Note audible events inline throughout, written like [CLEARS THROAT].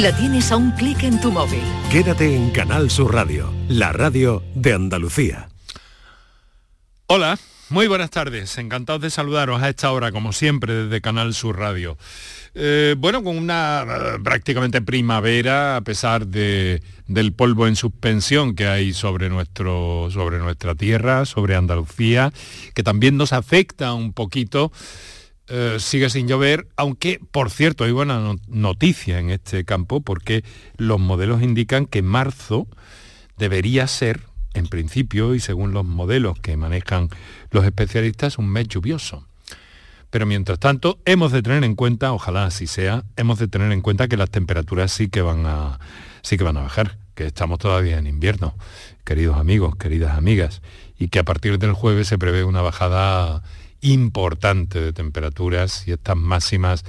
la tienes a un clic en tu móvil. Quédate en Canal Sur Radio, la radio de Andalucía. Hola, muy buenas tardes. Encantados de saludaros a esta hora, como siempre, desde Canal Sur Radio. Eh, bueno, con una eh, prácticamente primavera, a pesar de, del polvo en suspensión que hay sobre, nuestro, sobre nuestra tierra, sobre Andalucía, que también nos afecta un poquito. Eh, sigue sin llover, aunque por cierto hay buena noticia en este campo porque los modelos indican que marzo debería ser, en principio y según los modelos que manejan los especialistas, un mes lluvioso. Pero mientras tanto, hemos de tener en cuenta, ojalá así sea, hemos de tener en cuenta que las temperaturas sí que van a, sí que van a bajar, que estamos todavía en invierno, queridos amigos, queridas amigas, y que a partir del jueves se prevé una bajada importante de temperaturas y estas máximas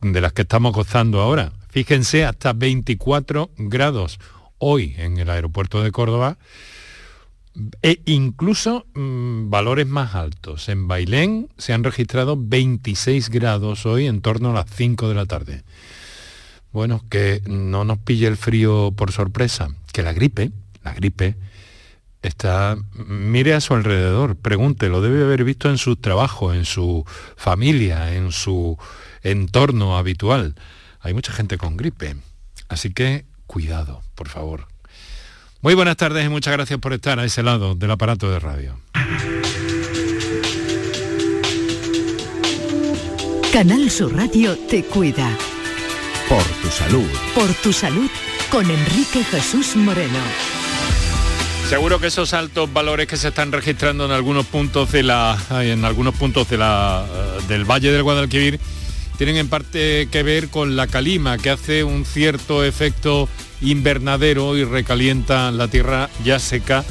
de las que estamos gozando ahora. Fíjense, hasta 24 grados hoy en el aeropuerto de Córdoba e incluso mm, valores más altos. En Bailén se han registrado 26 grados hoy en torno a las 5 de la tarde. Bueno, que no nos pille el frío por sorpresa, que la gripe, la gripe, está, mire a su alrededor, pregunte, lo debe haber visto en su trabajo, en su familia, en su entorno habitual. Hay mucha gente con gripe, así que cuidado, por favor. Muy buenas tardes y muchas gracias por estar a ese lado del aparato de radio. Canal Sur Radio te cuida. Por tu salud. Por tu salud con Enrique Jesús Moreno. Seguro que esos altos valores que se están registrando en algunos puntos de la en algunos puntos de la, eh, del Valle del Guadalquivir tienen en parte que ver con la calima que hace un cierto efecto invernadero y recalienta la tierra ya seca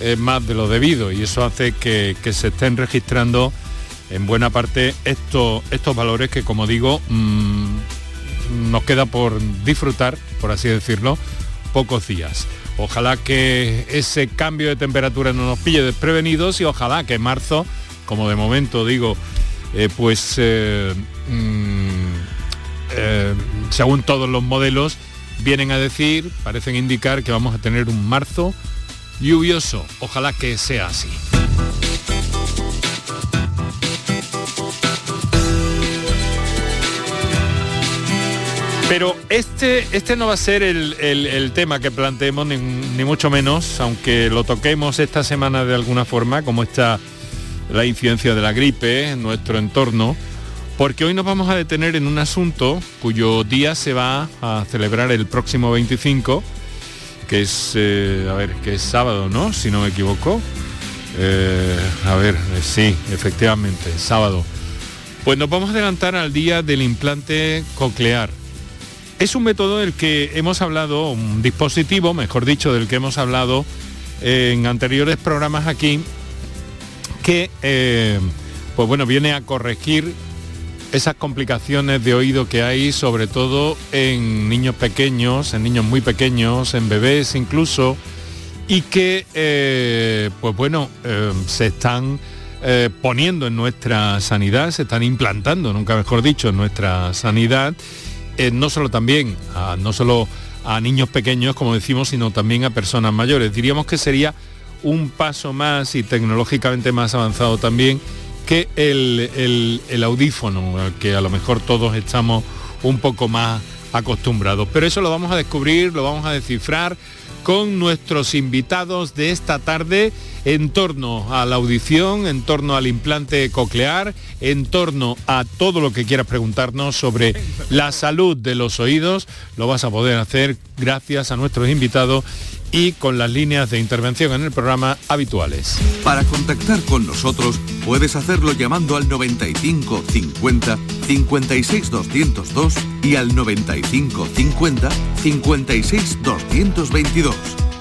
eh, más de lo debido y eso hace que, se estén registrando en buena parte estos, estos valores que como digo mm, nos queda por disfrutar, por así decirlo, pocos días. Ojalá que ese cambio de temperatura no nos pille desprevenidos y ojalá que marzo, como de momento digo, eh, pues eh, mm, eh, según todos los modelos, vienen a decir, parecen indicar que vamos a tener un marzo lluvioso. Ojalá que sea así. Pero este, este no va a ser el, tema que planteemos, ni, mucho menos, aunque lo toquemos esta semana de alguna forma, como está la incidencia de la gripe en nuestro entorno, porque hoy nos vamos a detener en un asunto cuyo día se va a celebrar el próximo 25, que es, eh, a ver, que es sábado, ¿no? Si no me equivoco. Eh, a ver, eh, sí, efectivamente, sábado. Pues nos vamos a adelantar al día del implante coclear. Es un método del que hemos hablado, un dispositivo, mejor dicho, del que hemos hablado en anteriores programas aquí, que eh, pues bueno, viene a corregir esas complicaciones de oído que hay, sobre todo en niños pequeños, en niños muy pequeños, en bebés incluso, y que, eh, pues bueno, eh, se están poniendo en nuestra sanidad, se están implantando, nunca mejor dicho, en nuestra sanidad eh, no solo también, a, no solo a niños pequeños, como decimos, sino también a personas mayores. Diríamos que sería un paso más y tecnológicamente más avanzado también que el, el audífono, al que a lo mejor todos estamos un poco más acostumbrados. Pero eso lo vamos a descubrir, lo vamos a descifrar con nuestros invitados de esta tarde en torno a la audición, en torno al implante coclear, en torno a todo lo que quieras preguntarnos sobre la salud de los oídos. Lo vas a poder hacer gracias a nuestros invitados y con las líneas de intervención en el programa habituales. Para contactar con nosotros puedes hacerlo llamando al 95 50 56 202 y al 95 50 56 222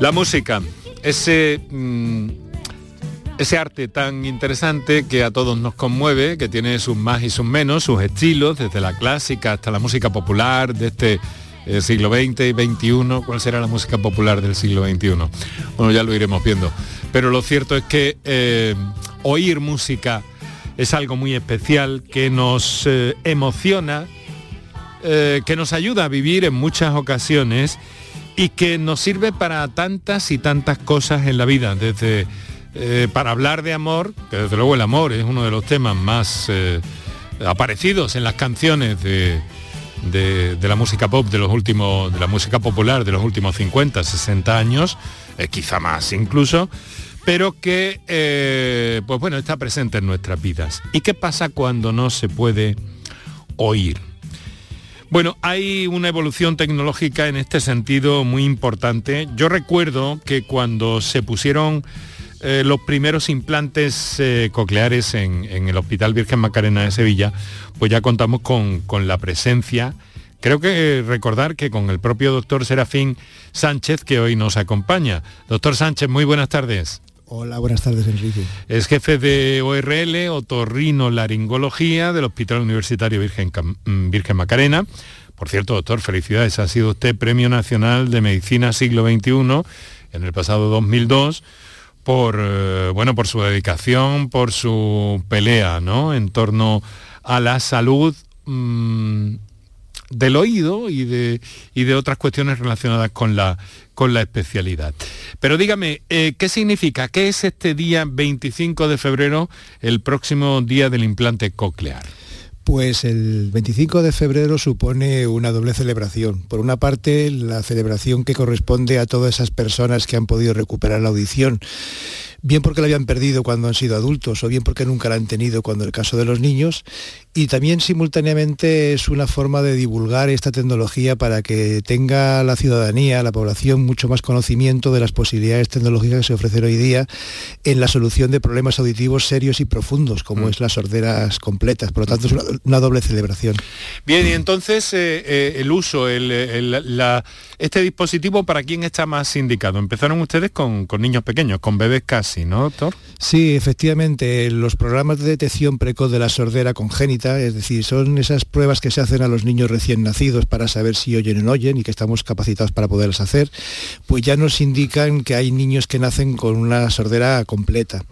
La música, ese, mm, ese arte tan interesante que a todos nos conmueve, que tiene sus más y sus menos, sus estilos, desde la clásica hasta la música popular de este eh, siglo XX y XXI. ¿Cuál será la música popular del siglo XXI? Bueno, ya lo iremos viendo. Pero lo cierto es que eh, oír música es algo muy especial que nos eh, emociona, que nos ayuda a vivir en muchas ocasiones y que nos sirve para tantas y tantas cosas en la vida, desde eh, para hablar de amor, que desde luego el amor es uno de los temas más eh, aparecidos en las canciones de, la música pop de los últimos, de la música popular de los últimos 50, 60 años, eh, quizá más incluso, pero que pues bueno, está presente en nuestras vidas. ¿Y qué pasa cuando no se puede oír? Bueno, hay una evolución tecnológica en este sentido muy importante. Yo recuerdo que cuando se pusieron eh, los primeros implantes eh, cocleares en, el Hospital Virgen Macarena de Sevilla, pues ya contamos con, con la presencia, creo que recordar que con el propio doctor Serafín Sánchez, que hoy nos acompaña. Doctor Sánchez, muy buenas tardes. Hola, buenas tardes, Enrique. Es jefe de ORL, otorrino laringología del Hospital Universitario Virgen, mm, Virgen Macarena. Por cierto, doctor, felicidades. Ha sido usted Premio Nacional de Medicina Siglo XXI en el pasado 2002 por, eh, bueno, por su dedicación, por su pelea ¿no? en torno a la salud mm, del oído y de, y de otras cuestiones relacionadas con la, con la especialidad. Pero dígame, eh, ¿qué significa? ¿Qué es este día 25 de febrero, el próximo día del implante coclear? Pues el 25 de febrero supone una doble celebración. Por una parte, la celebración que corresponde a todas esas personas que han podido recuperar la audición bien porque la habían perdido cuando han sido adultos o bien porque nunca la han tenido cuando el caso de los niños. Y también simultáneamente es una forma de divulgar esta tecnología para que tenga la ciudadanía, la población, mucho más conocimiento de las posibilidades tecnológicas que se ofrecen hoy día en la solución de problemas auditivos serios y profundos, como mm. es las sorderas completas. Por lo tanto, es una, doble celebración. Bien, y entonces eh, eh, el uso, este dispositivo, ¿para quién está más indicado? Empezaron ustedes con, con niños pequeños, con bebés casi ¿no, doctor? Sí, efectivamente, los programas de detección precoz de la sordera congénita, es decir, son esas pruebas que se hacen a los niños recién nacidos para saber si oyen o no oyen y que estamos capacitados para poderlas hacer, pues ya nos indican que hay niños que nacen con una sordera completa.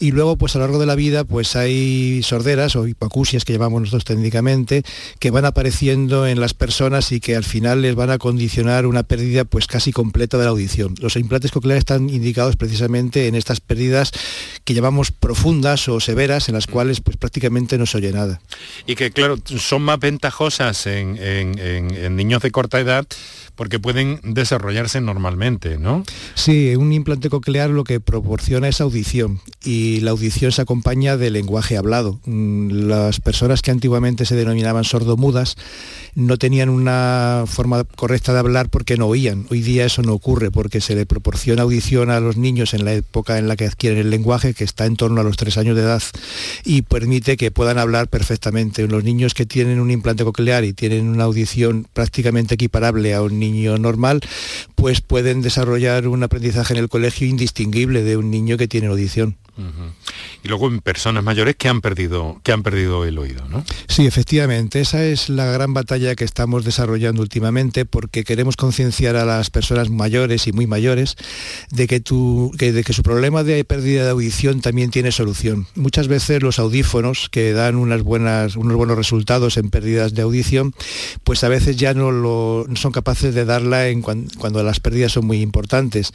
Y luego, pues a lo largo de la vida, pues hay sorderas o hipoacusias que llamamos nosotros técnicamente, que van apareciendo en las personas y que al final les van a condicionar una pérdida pues casi completa de la audición. Los implantes cocleares están indicados precisamente en estas pérdidas que llamamos profundas o severas en las mm. cuales pues prácticamente no se oye nada. Y que claro, son más ventajosas en niños de corta edad porque pueden desarrollarse normalmente, ¿no? Sí, un implante coclear lo que proporciona es audición y la audición se acompaña de lenguaje hablado. Mm, las personas que antiguamente se denominaban sordomudas no tenían una forma correcta de hablar porque no oían. Hoy día eso no ocurre porque se le proporciona audición a los niños en la época en la que adquieren el lenguaje, que está en torno a los tres años de edad, y permite que puedan hablar perfectamente. Los niños que tienen un implante coclear y tienen una audición prácticamente equiparable a un niño niño normal, pues pueden desarrollar un aprendizaje en el colegio indistinguible de un niño que tiene audición. Y luego en personas mayores que han perdido, que han perdido el oído, ¿no? Sí, efectivamente, esa es la gran batalla que estamos desarrollando últimamente porque queremos concienciar a las personas mayores y muy mayores de que, de que su problema de pérdida de audición también tiene solución. Muchas veces los audífonos que dan unas buenas, unos buenos resultados en pérdidas de audición, pues a veces ya no, son capaces de darla en cuando, las pérdidas son muy importantes.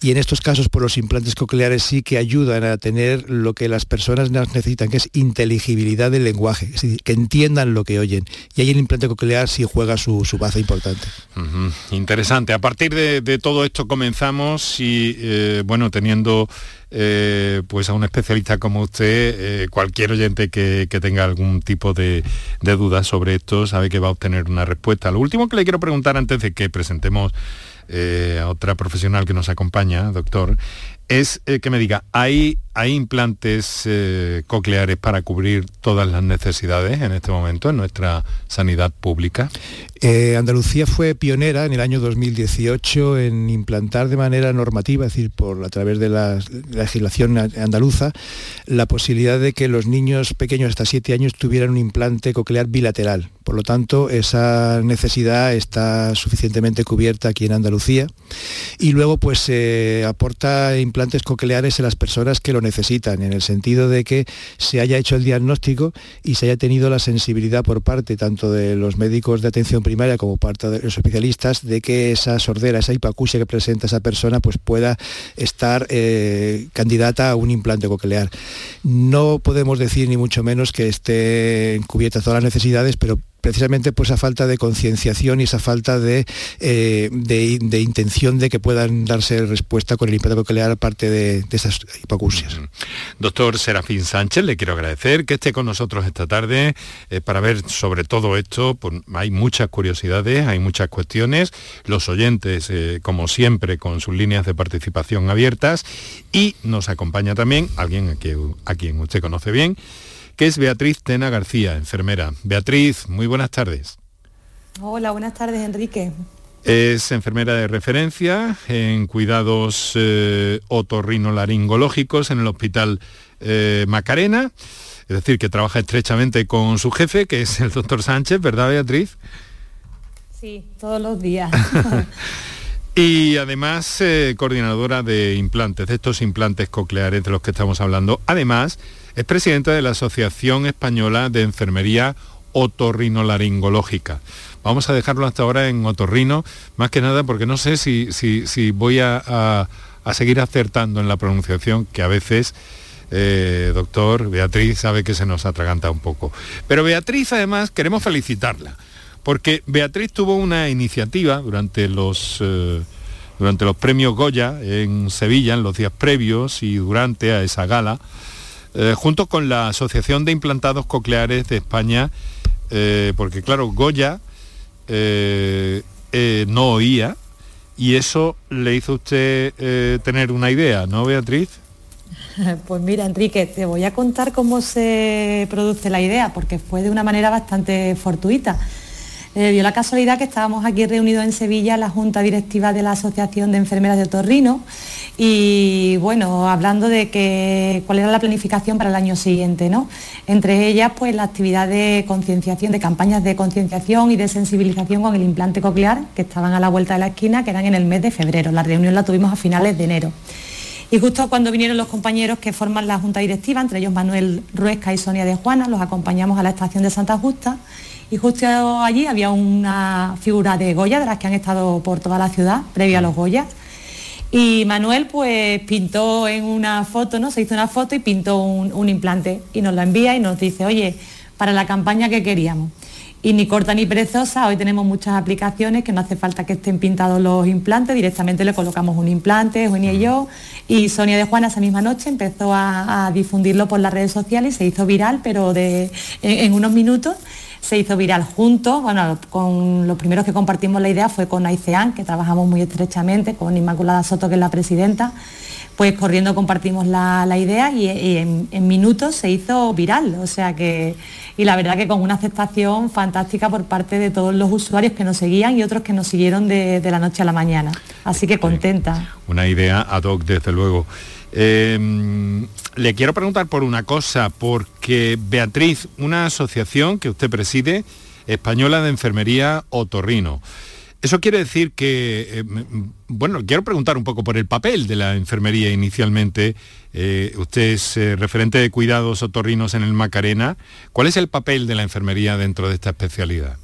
Y en estos casos, por pues los implantes cocleares sí que ayudan a tener lo que las personas necesitan, que es inteligibilidad del lenguaje, que entiendan lo que oyen. Y ahí el implante coclear sí juega su, su importante. Interesante. A partir de, todo esto comenzamos y, eh, bueno, teniendo eh, pues a un especialista como usted, eh, cualquier oyente que, tenga algún tipo de, de dudas sobre esto sabe que va a obtener una respuesta. Lo último que le quiero preguntar antes de que presentemos a otra profesional que nos acompaña, doctor, es eh, que me diga, ¿hay, hay implantes eh, cocleares para cubrir todas las necesidades en este momento en nuestra sanidad pública? Eh, Andalucía fue pionera en el año 2018 en implantar de manera normativa, es decir, por, a través de la, legislación andaluza, la posibilidad de que los niños pequeños hasta 7 años tuvieran un implante coclear bilateral. Por lo tanto, esa necesidad está suficientemente cubierta aquí en Andalucía. Y luego, pues, se aporta implantes cocleares en las personas que lo necesitan, en el sentido de que se haya hecho el diagnóstico y se haya tenido la sensibilidad por parte tanto de los médicos de atención primaria como parte de los especialistas de que esa sordera, esa hipacusia que presenta esa persona, pues pueda estar eh, candidata a un implante coclear. No podemos decir ni mucho menos que esté cubierta todas las necesidades, pero precisamente pues esa falta de concienciación y esa falta de, eh, de, intención de que puedan darse respuesta con el impacto coclear aparte de, de esas hipoacusias. Doctor Serafín Sánchez, le quiero agradecer que esté con nosotros esta tarde eh, para ver sobre todo esto. Hay muchas curiosidades, hay muchas cuestiones. Los oyentes, eh, como siempre, con sus líneas de participación abiertas. Y nos acompaña también alguien a a quien usted conoce bien, que es Beatriz Tena García, enfermera. Beatriz, muy buenas tardes. Hola, buenas tardes, Enrique. Es enfermera de referencia en cuidados eh, otorrinolaringológicos en el Hospital eh, Macarena, es decir, que trabaja estrechamente con su jefe, que es el doctor Sánchez, ¿verdad, Beatriz? Sí, todos los días. [LAUGHS] y además eh, coordinadora de implantes, de estos implantes cocleares de los que estamos hablando. Además, es presidenta de la Asociación Española de Enfermería Otorrinolaringológica. Vamos a dejarlo hasta ahora en otorrino, más que nada porque no sé si, si, voy a, seguir acertando en la pronunciación, que a veces, eh, doctor, Beatriz sabe que se nos atraganta un poco. Pero Beatriz, además, queremos felicitarla, porque Beatriz tuvo una iniciativa durante los... Eh, durante los premios Goya en Sevilla, en los días previos y durante a esa gala, eh, junto con la Asociación de Implantados Cocleares de España, eh, porque claro, Goya eh, no oía y eso le hizo usted tener una idea, ¿no, Beatriz? [LAUGHS] Pues mira, Enrique, te voy a contar cómo se produce la idea, porque fue de una manera bastante fortuita. Eh, la casualidad que estábamos aquí reunidos en Sevilla, la Junta Directiva de la Asociación de Enfermeras de Otorrino, y bueno, hablando de que, cuál era la planificación para el año siguiente, ¿no? Entre ellas, pues la actividad de concienciación, de campañas de concienciación y de sensibilización con el implante coclear, que estaban a la vuelta de la esquina, que eran en el mes de febrero. La reunión la tuvimos a finales de enero. Y justo cuando vinieron los compañeros que forman la Junta Directiva, entre ellos Manuel Ruesca y Sonia de Juana, los acompañamos a la estación de Santa Justa y justo allí había una figura de Goya, de las que han estado por toda la ciudad, previa a los Goya. Y Manuel pues pintó en una foto, ¿no? Se hizo una foto y pintó un, implante y nos la envía y nos dice, oye, para la campaña que queríamos. Y ni corta ni perezosa, hoy tenemos muchas aplicaciones que no hace falta que estén pintados los implantes, directamente le colocamos un implante, Juenia y yo, y Sonia de Juana esa misma noche empezó a, difundirlo por las redes sociales y se hizo viral, pero de, en unos minutos se hizo viral juntos. Bueno, con los primeros que compartimos la idea fue con Aicean, que trabajamos muy estrechamente, con Inmaculada Soto, que es la presidenta. Pues corriendo compartimos la, idea y, en, minutos se hizo viral. O sea que, y la verdad que con una aceptación fantástica por parte de todos los usuarios que nos seguían y otros que nos siguieron de, de la noche a la mañana. Así que contenta. Una idea ad hoc, desde luego. Em, le quiero preguntar por una cosa, porque Beatriz, una asociación que usted preside, española de enfermería otorrino. Eso quiere decir que, em, bueno, quiero preguntar un poco por el papel de la enfermería inicialmente. Eh, usted es eh, referente de cuidados otorrinos en el Macarena. ¿Cuál es el papel de la enfermería dentro de esta especialidad?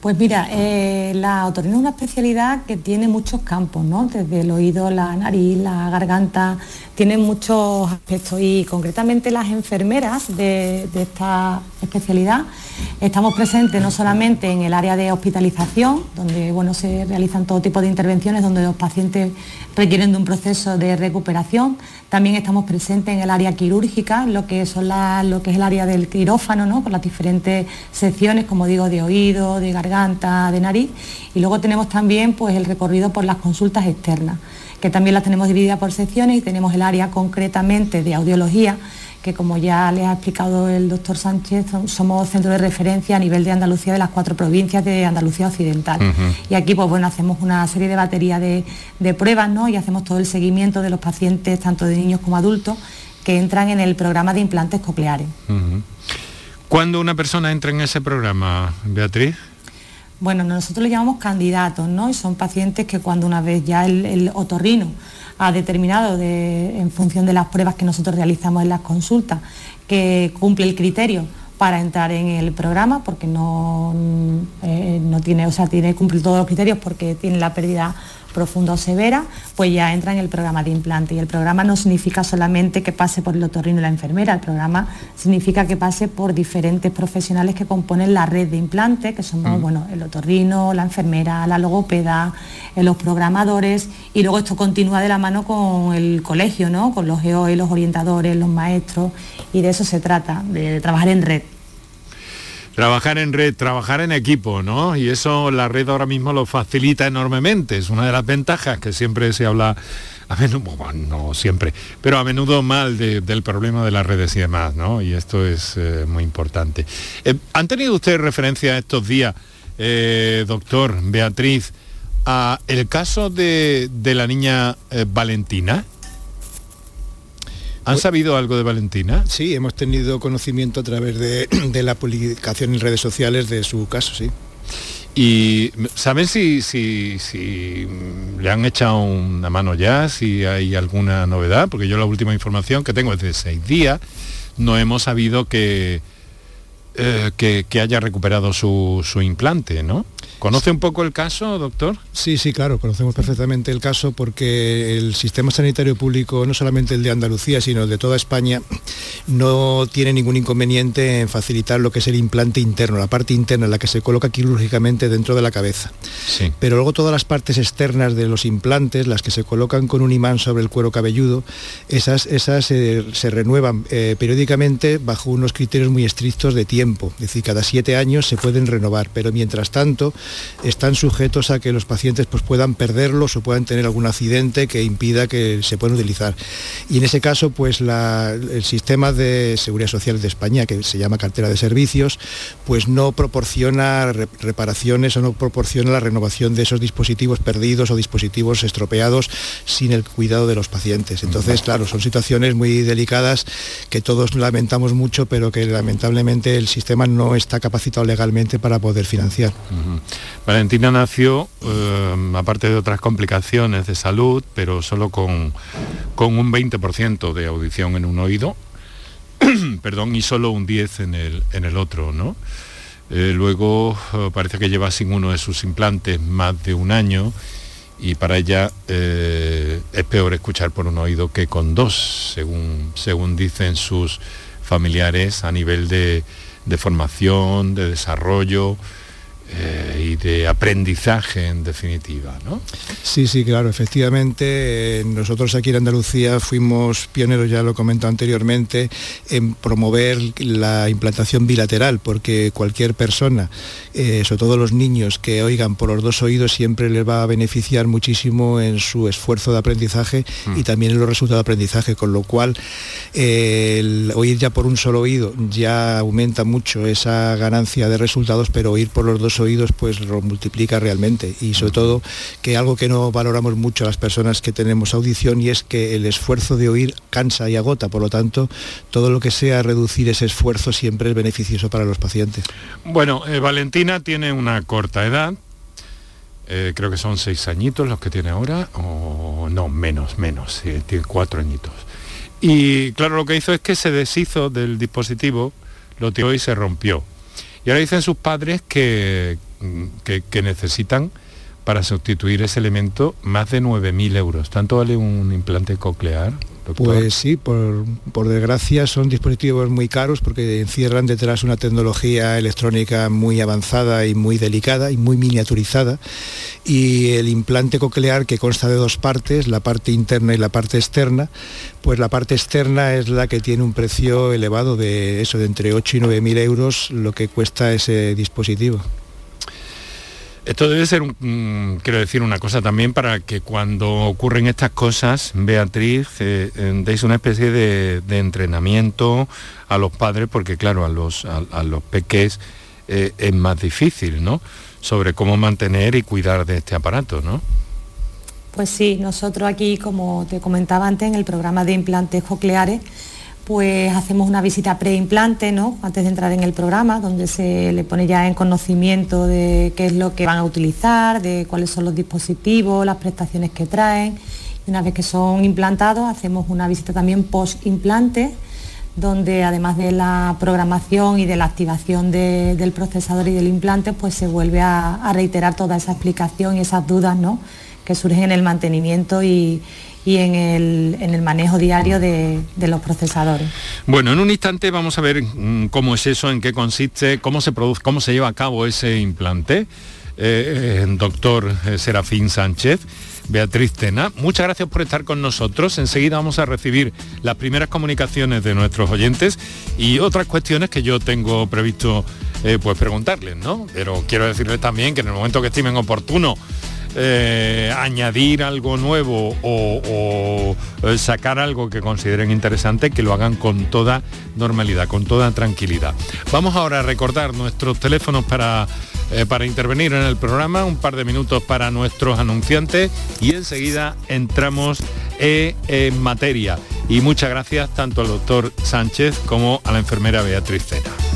Pues mira, eh, la otorrino es una especialidad que tiene muchos campos, ¿no? Desde el oído, la nariz, la garganta, tiene muchos aspectos y concretamente las enfermeras de, esta especialidad. Estamos presentes no solamente en el área de hospitalización, donde bueno, se realizan todo tipo de intervenciones, donde los pacientes requieren de un proceso de recuperación. También estamos presentes en el área quirúrgica, lo que, son lo que es el área del quirófano, ¿no? con las diferentes secciones, como digo, de oído, de garganta, de nariz. Y luego tenemos también pues, el recorrido por las consultas externas que también las tenemos divididas por secciones y tenemos el área concretamente de audiología, que como ya le ha explicado el doctor Sánchez, somos centro de referencia a nivel de Andalucía de las cuatro provincias de Andalucía Occidental. Y aquí pues bueno, hacemos una serie de batería de, pruebas ¿no? y hacemos todo el seguimiento de los pacientes, tanto de niños como adultos, que entran en el programa de implantes cocleares. ¿Cuándo una persona entra en ese programa, Beatriz? Bueno, nosotros le llamamos candidatos, ¿no? Y son pacientes que cuando una vez ya el, otorrino ha determinado, en función de las pruebas que nosotros realizamos en las consultas, que cumple el criterio para entrar en el programa, porque no, eh, no tiene, o sea, tiene que cumplir todos los criterios porque tiene la pérdida profunda o severa, pues ya entra en el programa de implante. Y el programa no significa solamente que pase por el otorrino y la enfermera, el programa significa que pase por diferentes profesionales que componen la red de implante, que somos bueno, el otorrino, la enfermera, la logopeda, eh, los programadores, y luego esto continúa de la mano con el colegio, ¿no? con los GEOE, los orientadores, los maestros, y de eso se trata, de trabajar en red. Trabajar en red, trabajar en equipo, ¿no? Y eso la red ahora mismo lo facilita enormemente. Es una de las ventajas que siempre se habla, a menudo, [LAUGHS] no siempre, pero a menudo mal del problema de las redes y demás, ¿no? Y esto es eh, muy importante. Eh, ¿Han tenido ustedes referencia estos días, eh, doctor Beatriz, a el caso de, de la niña Valentina? ¿Han pues- sabido algo de Valentina? Sí, hemos tenido conocimiento a través de, la publicación en redes sociales de su caso, sí. ¿Y saben si, si, si, le han echado una mano ya, si hay alguna novedad? Porque yo la última información que tengo es de seis días. No hemos sabido que, eh, que, haya recuperado su, su implante, ¿no? ¿Conoce un poco el caso, doctor? Sí, sí, claro, conocemos perfectamente el caso porque el sistema sanitario público, no solamente el de Andalucía, sino el de toda España, no tiene ningún inconveniente en facilitar lo que es el implante interno, la parte interna, la que se coloca quirúrgicamente dentro de la cabeza. Sí. Pero luego todas las partes externas de los implantes, las que se colocan con un imán sobre el cuero cabelludo, esas, esas eh, se renuevan eh, periódicamente bajo unos criterios muy estrictos de tiempo. Es decir, cada siete años se pueden renovar, pero mientras tanto están sujetos a que los pacientes pues, puedan perderlos o puedan tener algún accidente que impida que se puedan utilizar. Y en ese caso, pues el sistema de seguridad social de España, que se llama cartera de servicios, pues no proporciona reparaciones o no proporciona la renovación de esos dispositivos perdidos o dispositivos estropeados sin el cuidado de los pacientes. Entonces, claro, son situaciones muy delicadas que todos lamentamos mucho, pero que lamentablemente el sistema no está capacitado legalmente para poder financiar. Valentina nació, eh, aparte de otras complicaciones de salud, pero solo con, con un 20% de audición en un oído, [CLEARS THROAT] perdón, y solo un 10 en el, en el otro, ¿no? Eh, luego eh, parece que lleva sin uno de sus implantes más de un año y para ella es peor escuchar por un oído que con dos, según, según dicen sus familiares a nivel de, de formación, de desarrollo, eh, y de aprendizaje en definitiva, ¿no? Sí, sí, claro, efectivamente. Eh, nosotros aquí en Andalucía fuimos pioneros, ya lo comentado anteriormente, en promover la implantación bilateral, porque cualquier persona, eh, sobre todo los niños que oigan por los dos oídos, siempre les va a beneficiar muchísimo en su esfuerzo de aprendizaje y mm. también en los resultados de aprendizaje, con lo cual el oír ya por un solo oído ya aumenta mucho esa ganancia de resultados, pero oír por los dos oídos pues lo multiplica realmente y sobre todo que algo que no valoramos mucho a las personas que tenemos audición y es que el esfuerzo de oír cansa y agota, por lo tanto todo lo que sea reducir ese esfuerzo siempre es beneficioso para los pacientes. Bueno, eh, Valentina tiene una corta edad, eh, creo que son seis añitos los que tiene ahora, o no, menos, menos, tiene cuatro añitos. Y claro, lo que hizo es que se deshizo del dispositivo, lo tiró y se rompió. Y ahora dicen sus padres que, que, necesitan para sustituir ese elemento más de 9.000 euros. ¿Tanto vale un implante coclear? Pues sí, por, por, desgracia son dispositivos muy caros porque encierran detrás una tecnología electrónica muy avanzada y muy delicada y muy miniaturizada. Y el implante coclear que consta de dos partes, la parte interna y la parte externa, pues la parte externa es la que tiene un precio elevado de eso, de entre 8 y 9 mil euros lo que cuesta ese dispositivo. Esto debe ser, un, quiero decir, una cosa también para que cuando ocurren estas cosas, Beatriz, eh, eh, deis una especie de, entrenamiento a los padres, porque claro, a los, a, los peques eh, es más difícil, ¿no? Sobre cómo mantener y cuidar de este aparato, ¿no? Pues sí, nosotros aquí, como te comentaba antes, en el programa de implantes cocleares, pues hacemos una visita preimplante, ¿no? Antes de entrar en el programa, donde se le pone ya en conocimiento de qué es lo que van a utilizar, de cuáles son los dispositivos, las prestaciones que traen. Y una vez que son implantados, hacemos una visita también post-implante, donde además de la programación y de la activación del procesador y del implante, pues se vuelve a, reiterar toda esa explicación y esas dudas ¿no? que surgen en el mantenimiento y, y en el, manejo diario de, los procesadores. Bueno, en un instante vamos a ver mm, cómo es eso, en qué consiste, cómo se produce, cómo se lleva a cabo ese implante. Eh, eh doctor eh, Serafín Sánchez. Beatriz Tena, muchas gracias por estar con nosotros. Enseguida vamos a recibir las primeras comunicaciones de nuestros oyentes y otras cuestiones que yo tengo previsto pues preguntarles, ¿no? Pero quiero decirles también que en el momento que estimen oportuno eh, añadir algo nuevo o, eh, sacar algo que consideren interesante, que lo hagan con toda normalidad, con toda tranquilidad. Vamos ahora a recordar nuestros teléfonos para, eh, para intervenir en el programa, un par de minutos para nuestros anunciantes y enseguida entramos en materia. Y muchas gracias tanto al doctor Sánchez como a la enfermera Beatriz Cena.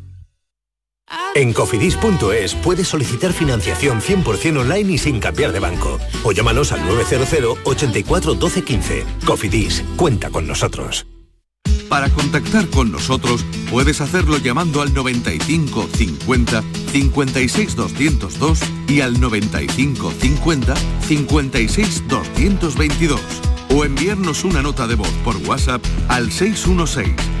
En cofidis.es puedes solicitar financiación 100% online y sin cambiar de banco. O llámanos al 900 84 12 15. Cofidis, cuenta con nosotros. Para contactar con nosotros puedes hacerlo llamando al 95 50 56 202 y al 95 50 56 222 o enviarnos una nota de voz por WhatsApp al 616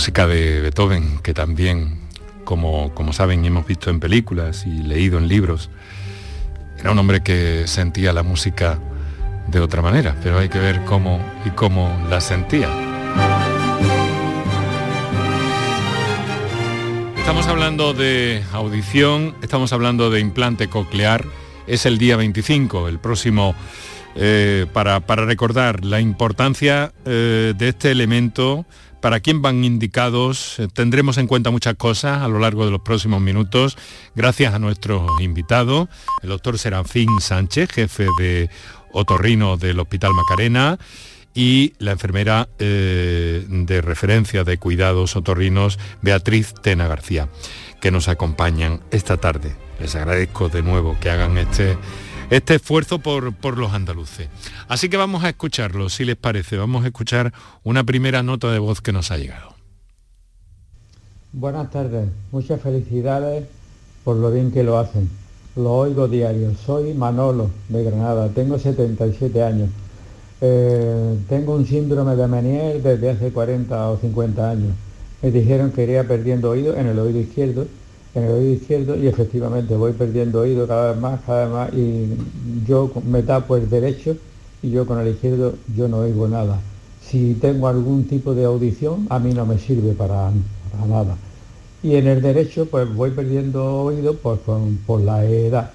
Música de Beethoven, que también, como, como saben, hemos visto en películas y leído en libros, era un hombre que sentía la música de otra manera, pero hay que ver cómo y cómo la sentía. Estamos hablando de audición, estamos hablando de implante coclear, es el día 25, el próximo, eh, para, recordar la importancia eh, de este elemento, para quién van indicados, eh, tendremos en cuenta muchas cosas a lo largo de los próximos minutos, gracias a nuestro invitado, el doctor Serafín Sánchez, jefe de otorrino del Hospital Macarena, y la enfermera de referencia de cuidados otorrinos, Beatriz Tena García, que nos acompañan esta tarde. Les agradezco de nuevo que hagan este, este esfuerzo por, por los andaluces. Así que vamos a escucharlo, si les parece. Vamos a escuchar una primera nota de voz que nos ha llegado. Buenas tardes, muchas felicidades por lo bien que lo hacen. Lo oigo diario. Soy Manolo de Granada, tengo 77 años. Eh, tengo un síndrome de Menier desde hace 40 o 50 años. Me dijeron que iría perdiendo oído en el oído izquierdo en el oído izquierdo y efectivamente voy perdiendo oído cada vez más, cada vez más y yo me tapo el derecho y yo con el izquierdo yo no oigo nada. Si tengo algún tipo de audición a mí no me sirve para, nada. Y en el derecho pues voy perdiendo oído pues, por, la edad.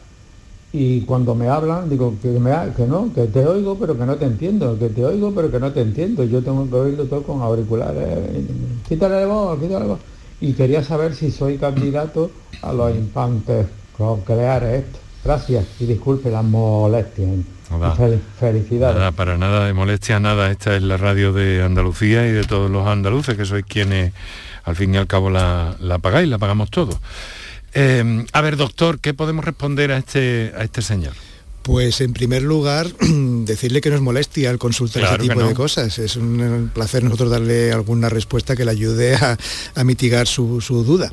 Y cuando me hablan digo que, que no, que te oigo pero que no te entiendo, que te oigo pero que no te entiendo. Yo tengo que oírlo todo con auriculares. Quítale la voz, quítale la voz y quería saber si soy candidato a los implantes cocleares. Gracias y disculpe las molestias. felicidades. Nada, para nada de molestia, nada. Esta es la radio de Andalucía y de todos los andaluces, que sois quienes al fin y al cabo la, la pagáis, la pagamos todos. Eh, a ver, doctor, ¿qué podemos responder a este, a este señor? Pues en primer lugar, [CLEARS THROAT] decirle que no es molestia al consultar ese tipo de cosas. Es un placer nosotros darle alguna respuesta que le ayude a, mitigar su, duda.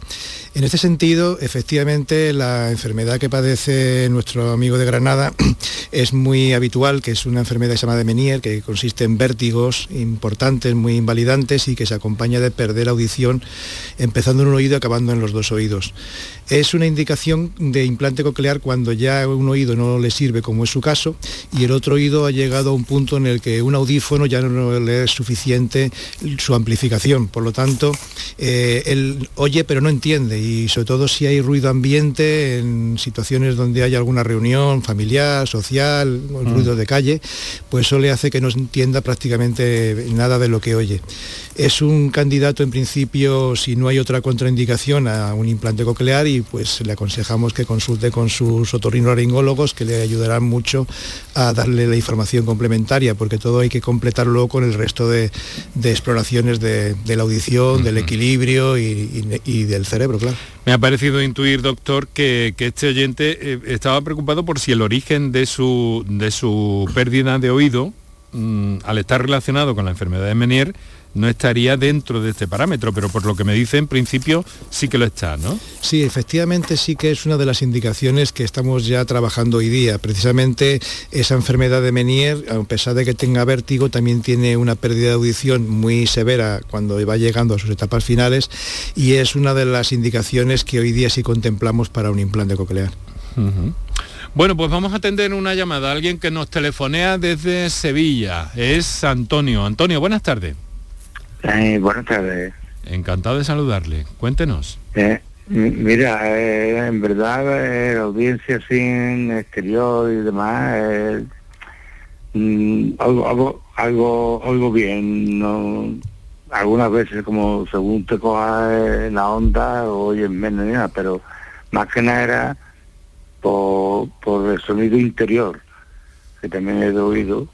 En este sentido, efectivamente, la enfermedad que padece nuestro amigo de Granada [CLEARS THROAT] es muy habitual, que es una enfermedad llamada de Menier, que consiste en vértigos importantes, muy invalidantes y que se acompaña de perder audición, empezando en un oído y acabando en los dos oídos. Es una indicación de implante coclear cuando ya un oído no le sirve, como es su caso, y el otro oído ha llegado a un punto en el que un audífono ya no le es suficiente su amplificación. Por lo tanto, eh, él oye pero no entiende, y sobre todo si hay ruido ambiente en situaciones donde hay alguna reunión familiar, social, mm. ruido de calle, pues eso le hace que no entienda prácticamente nada de lo que oye. Es un candidato en principio, si no hay otra contraindicación, a un implante coclear y pues le aconsejamos que consulte con sus otorrinolaringólogos que le ayudarán mucho a darle la información complementaria, porque todo hay que completarlo con el resto de, exploraciones de, la audición, del equilibrio y, del cerebro, claro. Me ha parecido intuir, doctor, que, este oyente eh, estaba preocupado por si el origen de su, de su pérdida de oído, mm, al estar relacionado con la enfermedad de Menier, no estaría dentro de este parámetro, pero por lo que me dice en principio sí que lo está, ¿no? Sí, efectivamente sí que es una de las indicaciones que estamos ya trabajando hoy día. Precisamente esa enfermedad de Menier, a pesar de que tenga vértigo, también tiene una pérdida de audición muy severa cuando va llegando a sus etapas finales y es una de las indicaciones que hoy día sí contemplamos para un implante coclear. Bueno, pues vamos a atender una llamada. Alguien que nos telefonea desde Sevilla. Es Antonio. Antonio, buenas tardes. Eh, buenas tardes. Encantado de saludarle. Cuéntenos. Eh, mira, eh, en verdad eh, la audiencia sin exterior y demás, mm, algo, algo, algo, bien. No, algunas veces como según te cojas en la onda oyes menos nada, pero más que nada era por, por el sonido interior, que también he oído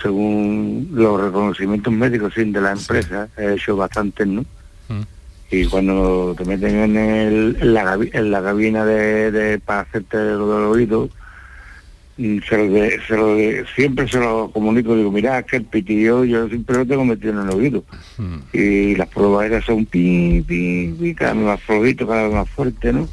según los reconocimientos médicos sin de la empresa, he hecho bastante, ¿no? Mm. Y cuando te meten en, el, en, la, en la cabina de, para hacerte lo del oído, mm, se lo siempre se lo comunico, digo, mira, que el pitillo yo siempre lo tengo metido en el oído. Mm. Y las pruebas eran son pi, pi, pi, cada vez más flojito, cada vez más fuerte, ¿no?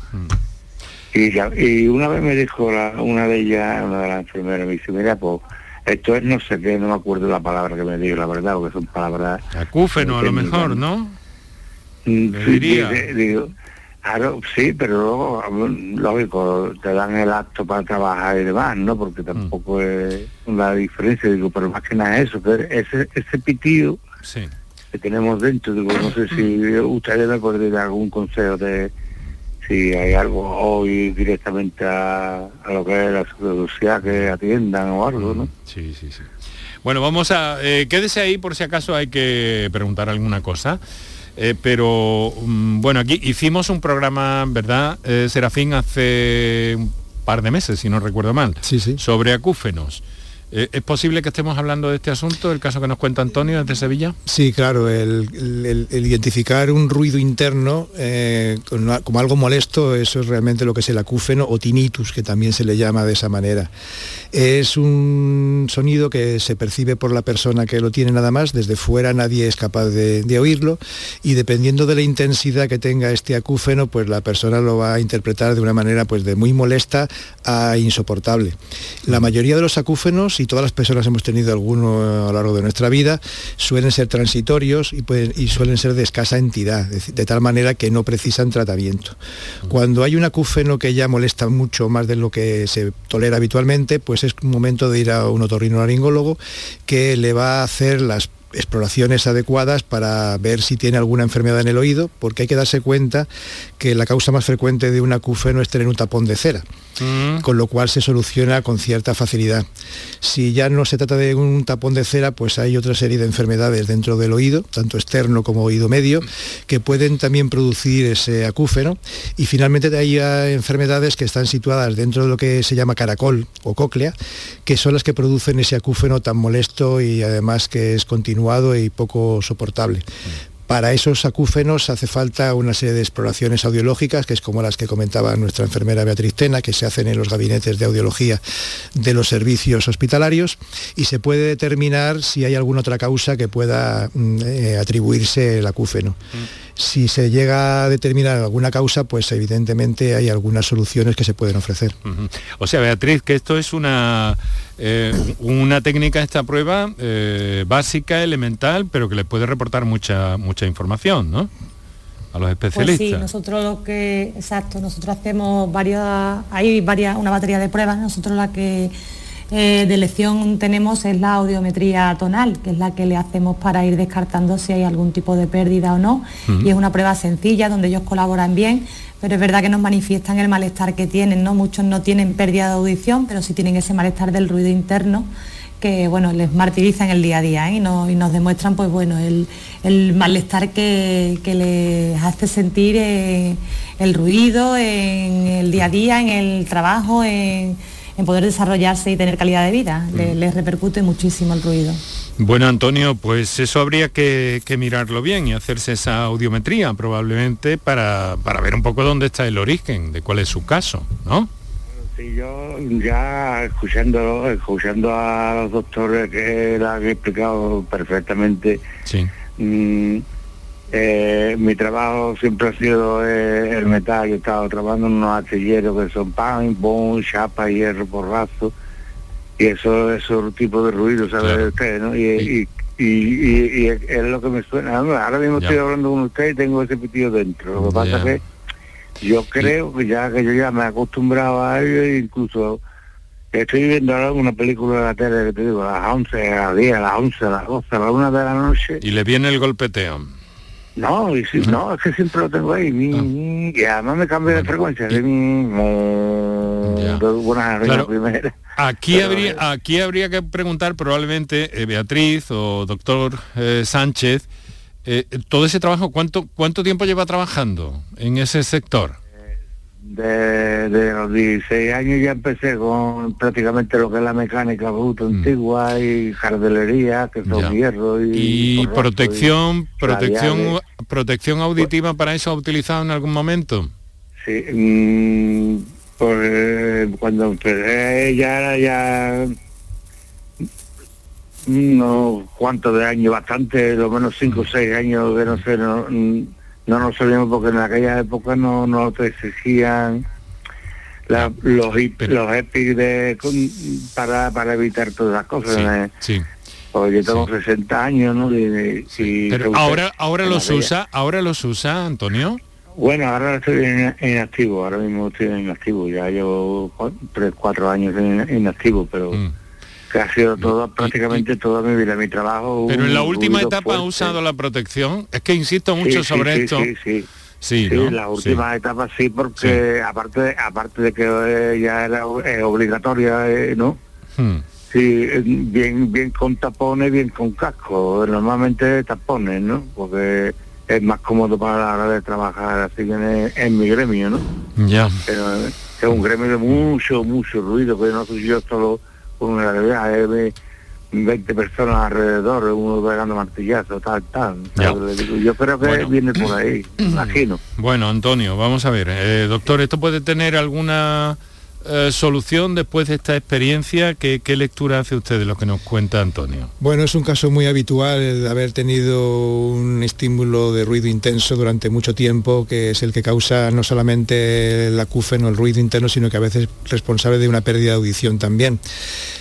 Y, y, una vez me dijo una de ellas, una de las enfermeras, me dice, mira, pues esto es no sé qué, no me acuerdo la palabra que me dijo, la verdad, porque son palabras... Acúfeno, a lo mejor, ¿no? Mm, sí, diría. dice- digo, claro, sí, pero luego, mm, lógico, te dan el acto para trabajar y demás, ¿no? Porque tampoco es una diferencia, digo, pero más que nada eso, que ese, ese pitido Sí. que tenemos dentro, digo, no sé [COUGHS] si ustedes me dar algún consejo de si hay algo hoy directamente a, a lo que es la social que atiendan o algo, ¿no? Sí, sí, sí. Bueno, vamos a... eh, quédese ahí por si acaso hay que preguntar alguna cosa. Eh, pero mm, bueno, aquí hicimos un programa, ¿verdad, eh, Serafín, hace un par de meses, si no recuerdo mal, sobre acúfenos. Eh, ¿Es posible que estemos hablando de este asunto, el caso que nos cuenta Antonio desde Sevilla? Sí, claro, el, identificar un ruido interno eh, como algo molesto, eso es realmente lo que es el acúfeno o tinnitus, que también se le llama de esa manera. Es un sonido que se percibe por la persona que lo tiene nada más, desde fuera nadie es capaz de, de oírlo y dependiendo de la intensidad que tenga este acúfeno, pues la persona lo va a interpretar de una manera pues de muy molesta a insoportable. La mayoría de los acúfenos, y todas las personas hemos tenido alguno a lo largo de nuestra vida, suelen ser transitorios y, suelen ser de escasa entidad, de, tal manera que no precisan tratamiento. Cuando hay un acúfeno que ya molesta mucho más de lo que se tolera habitualmente, pues es momento de ir a un otorrinolaringólogo que le va a hacer las exploraciones adecuadas para ver si tiene alguna enfermedad en el oído, porque hay que darse cuenta que la causa más frecuente de un acúfeno es tener un tapón de cera con lo cual se soluciona con cierta facilidad. Si ya no se trata de un tapón de cera, pues hay otra serie de enfermedades dentro del oído, tanto externo como oído medio, que pueden también producir ese acúfeno. Y finalmente hay enfermedades que están situadas dentro de lo que se llama caracol o cóclea, que son las que producen ese acúfeno tan molesto y además que es y poco soportable. Para esos acúfenos hace falta una serie de exploraciones audiológicas, que es como las que comentaba nuestra enfermera Beatriz Tena, que se hacen en los gabinetes de audiología de los servicios hospitalarios, y se puede determinar si hay alguna otra causa que pueda mm, eh, atribuirse el acúfeno. Si se llega a determinar alguna causa, pues evidentemente hay algunas soluciones que se pueden ofrecer. O sea, Beatriz, que esto es una, eh, una técnica, esta prueba, eh, básica, elemental, pero que les puede reportar mucha, mucha información, ¿no? A los Pues especialistas. sí, nosotros lo que, exacto, nosotros hacemos varias, hay varias, una batería de pruebas, nosotros la que eh, de elección tenemos es la audiometría tonal, que es la que le hacemos para ir descartando si hay algún tipo de pérdida o no, y es una prueba sencilla donde ellos colaboran bien, pero es verdad que nos manifiestan el malestar que tienen, ¿no? Muchos no tienen pérdida de audición, pero sí tienen ese malestar del ruido interno que bueno, les martiriza en el día a día ¿eh? y, nos, y nos demuestran pues bueno, el, el malestar que, que les hace sentir eh, el ruido en el día a día, en el trabajo, en, en poder desarrollarse y tener calidad de vida. Le- les repercute muchísimo el ruido. Bueno, Antonio, pues eso habría que, que mirarlo bien y hacerse esa audiometría probablemente para, para ver un poco dónde está el origen, de cuál es su caso, ¿no? Sí, yo ya escuchando, escuchando a los doctores que la han explicado perfectamente, Sí. mm, eh, mi trabajo siempre ha sido eh, el metal, yo he estado trabajando en unos astilleros que son pan, bon, chapa, hierro, porrazo, y eso esos tipos de ruido, ¿sabe usted? ¿no? Y, y, y- y- y es es lo que me suena. Ahora mismo Ya. estoy hablando con usted y tengo ese pitido dentro. Lo que pasa es que yo creo que ya que yo ya me he acostumbrado a ello e incluso estoy viendo ahora una película de la tele que te digo a las 11, a las 10, a las 11, a las 12, a las 1 de la noche. Y le viene el golpeteo. No, y si, no, es que siempre lo tengo ahí. mi, mi, y además me cambia de frecuencia. De mi, buenas Claro. la primera. Aquí Pero, habría, aquí habría que preguntar probablemente eh, Beatriz o doctor eh, Sánchez, eh, todo ese trabajo, ¿cuánto, ¿cuánto tiempo lleva trabajando en ese sector? De, de los 16 años ya empecé con prácticamente lo que es la mecánica bruta antigua y jardelería, que son Mm. Ya. hierro y... Y protección, protección, radiales. protección auditiva para eso ha utilizado en algún momento. Sí, mm, pues eh, cuando empecé ya, ya unos cuantos de años, bastante, lo menos cinco o seis años que no sé, no, mm, no nos sabíamos porque en aquella época no, no te exigían la- los, hip- los EPIs de, para, para evitar todas las cosas. Sí, ¿eh? sí. Porque yo tengo 60 años, ¿no? Y, y Pero ahora, ahora los aquella- usa, ahora los usa, Antonio. Bueno, ahora estoy en, en activo, ahora mismo estoy en activo, ya llevo cua- tres, cuatro años en, en activo, pero Mm. Que ha sido todo, prácticamente toda mi vida, mi trabajo. Pero en la última etapa ha usado la protección. Es que insisto mucho sí, sobre sí, esto. Sí, sí, Sí, Sí, ¿no? la última etapa sí, porque aparte de, aparte de que eh, ya era eh, obligatoria, eh, ¿no? Sí. Hmm. Sí, bien, bien con tapones, bien con casco. Normalmente tapones, ¿no? Porque es más cómodo para la hora de trabajar así que en, en mi gremio, ¿no? Ya. Pero es un gremio de mucho, mucho ruido, que no soy yo solo con una realidad, es 20 personas alrededor, uno pegando martillazos, tal, tal. Yo creo que Bueno. viene por ahí, [CLEARS THROAT] imagino. Bueno, Antonio, vamos a ver. Eh, doctor, ¿esto puede tener alguna eh, solución después de esta experiencia? ¿Qué, lectura hace usted de lo que nos cuenta Antonio? Bueno, es un caso muy habitual el haber tenido un estímulo de ruido intenso durante mucho tiempo, que es el que causa no solamente el acúfeno, el ruido interno, sino que a veces es responsable de una pérdida de audición también.